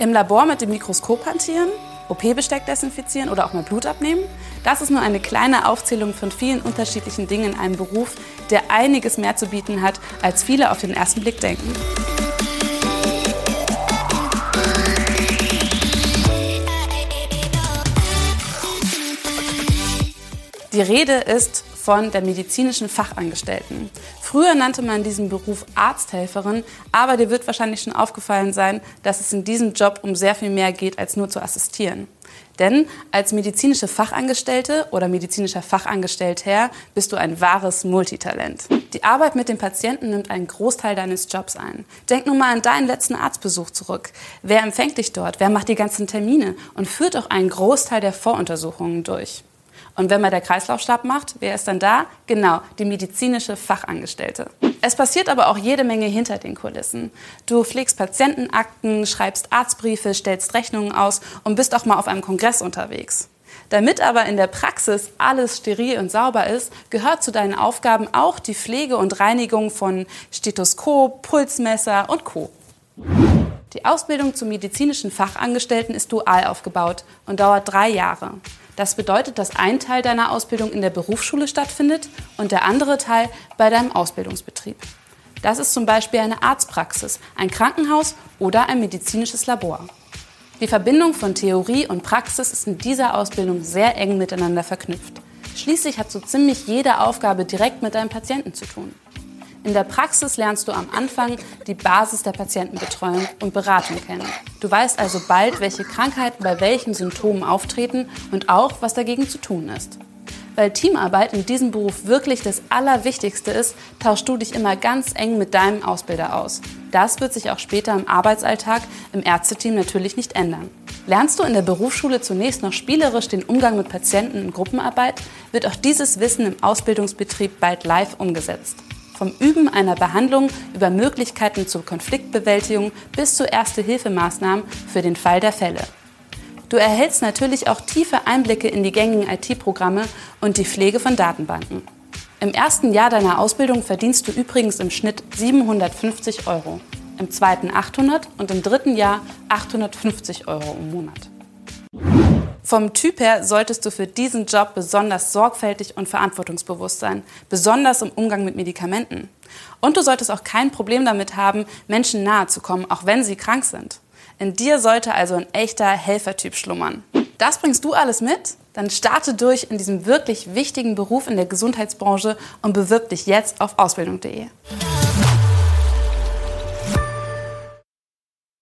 Im Labor mit dem Mikroskop hantieren, OP-Besteck desinfizieren oder auch mal Blut abnehmen? Das ist nur eine kleine Aufzählung von vielen unterschiedlichen Dingen in einem Beruf, der einiges mehr zu bieten hat, als viele auf den ersten Blick denken. Die Rede ist von der medizinischen Fachangestellten. Früher nannte man diesen Beruf Arzthelferin, aber dir wird wahrscheinlich schon aufgefallen sein, dass es in diesem Job um sehr viel mehr geht, als nur zu assistieren. Denn als medizinische Fachangestellte oder medizinischer Fachangestellter bist du ein wahres Multitalent. Die Arbeit mit dem Patienten nimmt einen Großteil deines Jobs ein. Denk nur mal an deinen letzten Arztbesuch zurück. Wer empfängt dich dort? Wer macht die ganzen Termine? Und führt auch einen Großteil der Voruntersuchungen durch? Und wenn man der Kreislaufstab macht, wer ist dann da? Genau, die medizinische Fachangestellte. Es passiert aber auch jede Menge hinter den Kulissen. Du pflegst Patientenakten, schreibst Arztbriefe, stellst Rechnungen aus und bist auch mal auf einem Kongress unterwegs. Damit aber in der Praxis alles steril und sauber ist, gehört zu deinen Aufgaben auch die Pflege und Reinigung von Stethoskop, Pulsmesser und Co. Die Ausbildung zum medizinischen Fachangestellten ist dual aufgebaut und dauert drei Jahre. Das bedeutet, dass ein Teil deiner Ausbildung in der Berufsschule stattfindet und der andere Teil bei deinem Ausbildungsbetrieb. Das ist zum Beispiel eine Arztpraxis, ein Krankenhaus oder ein medizinisches Labor. Die Verbindung von Theorie und Praxis ist in dieser Ausbildung sehr eng miteinander verknüpft. Schließlich hat so ziemlich jede Aufgabe direkt mit deinem Patienten zu tun. In der Praxis lernst du am Anfang die Basis der Patientenbetreuung und Beratung kennen. Du weißt also bald, welche Krankheiten bei welchen Symptomen auftreten und auch, was dagegen zu tun ist. Weil Teamarbeit in diesem Beruf wirklich das Allerwichtigste ist, tauschst du dich immer ganz eng mit deinem Ausbilder aus. Das wird sich auch später im Arbeitsalltag im Ärzteteam natürlich nicht ändern. Lernst du in der Berufsschule zunächst noch spielerisch den Umgang mit Patienten in Gruppenarbeit, wird auch dieses Wissen im Ausbildungsbetrieb bald live umgesetzt. Vom Üben einer Behandlung über Möglichkeiten zur Konfliktbewältigung bis zu Erste-Hilfemaßnahmen für den Fall der Fälle. Du erhältst natürlich auch tiefe Einblicke in die gängigen IT-Programme und die Pflege von Datenbanken. Im ersten Jahr deiner Ausbildung verdienst du übrigens im Schnitt 750 Euro, im zweiten 800 und im dritten Jahr 850 Euro im Monat. Vom Typ her solltest du für diesen Job besonders sorgfältig und verantwortungsbewusst sein, besonders im Umgang mit Medikamenten. Und du solltest auch kein Problem damit haben, Menschen nahe zu kommen, auch wenn sie krank sind. In dir sollte also ein echter Helfertyp schlummern. Das bringst du alles mit? Dann starte durch in diesem wirklich wichtigen Beruf in der Gesundheitsbranche und bewirb dich jetzt auf ausbildung.de.